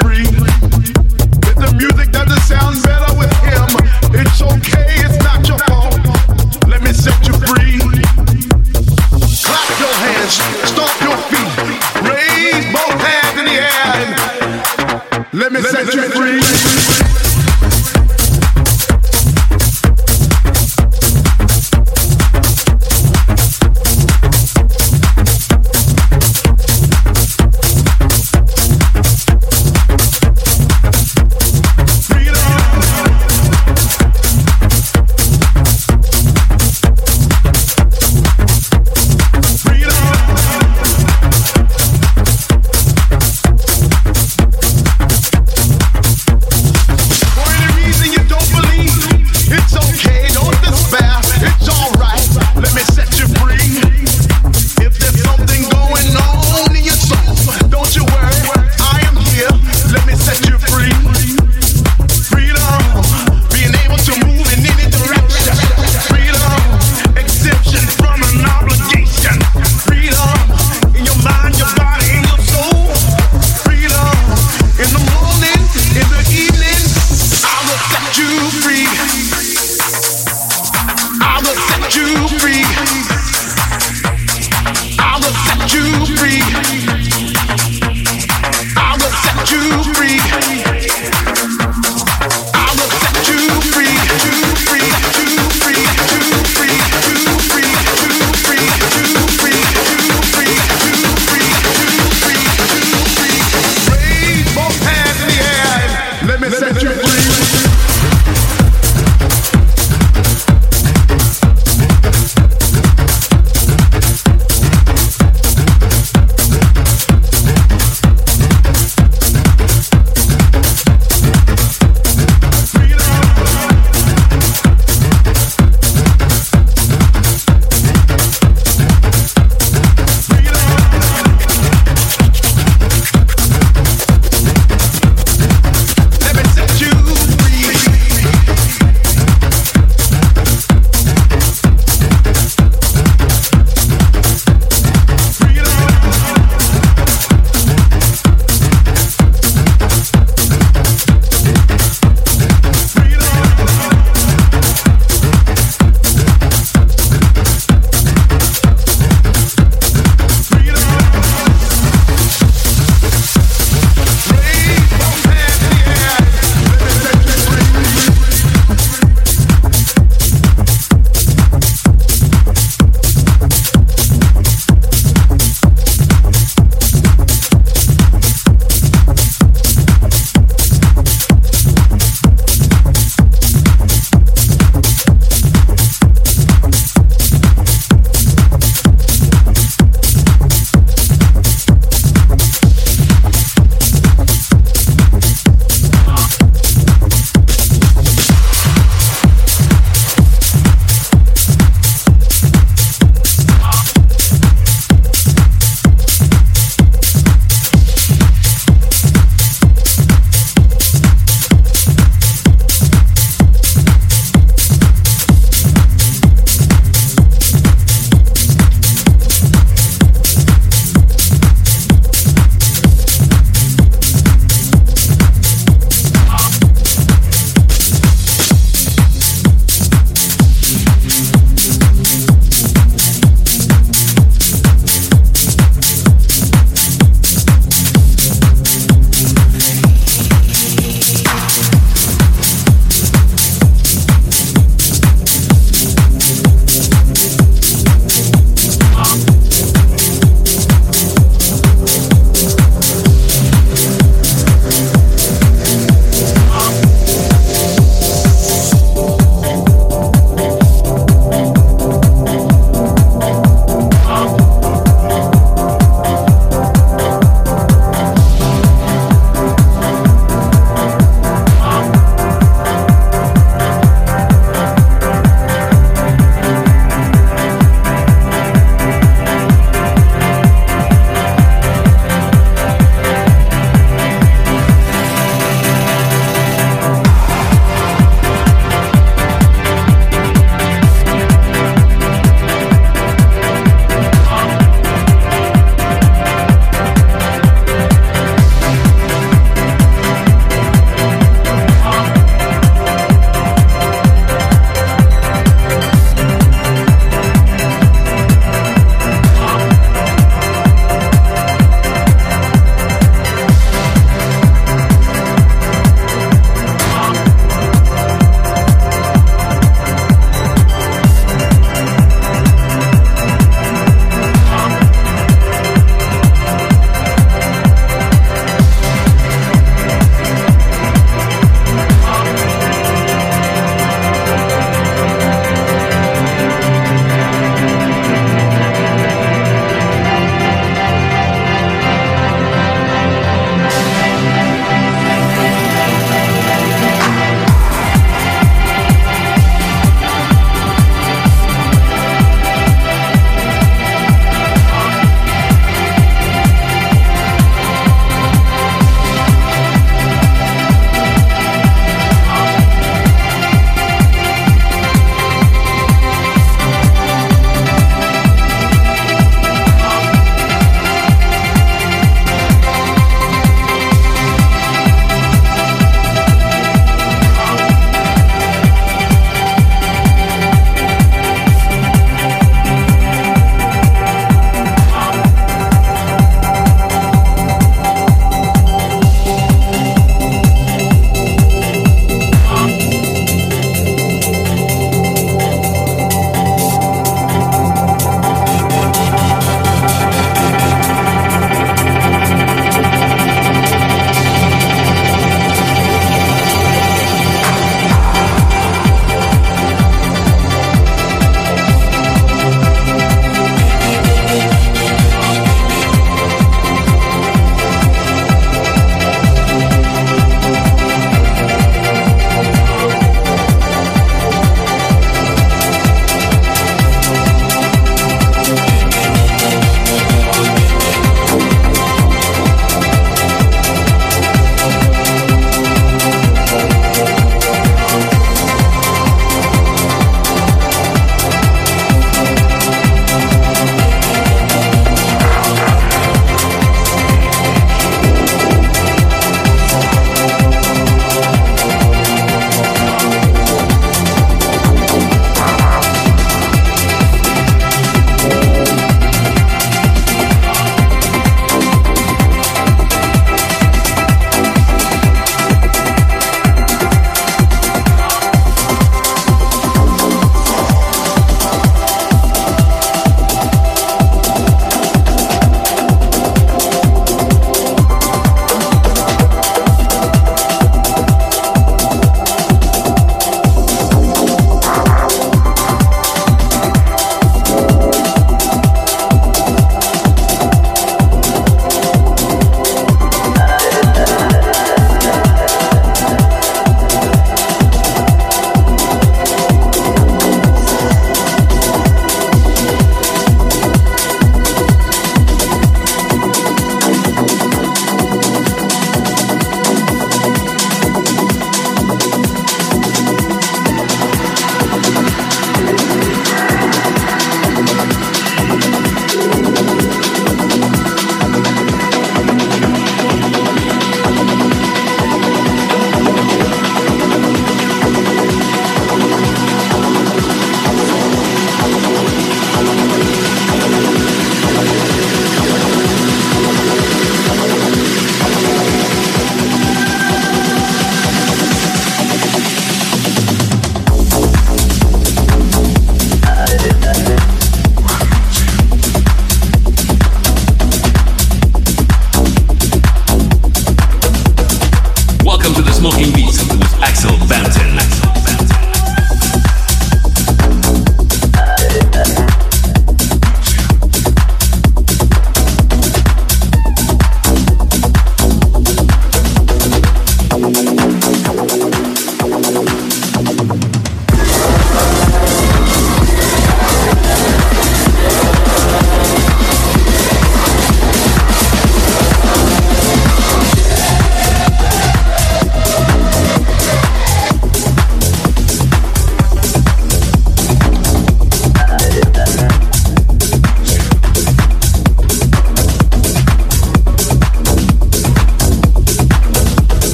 free.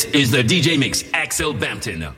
This is the DJ Mix, Axel Bampton.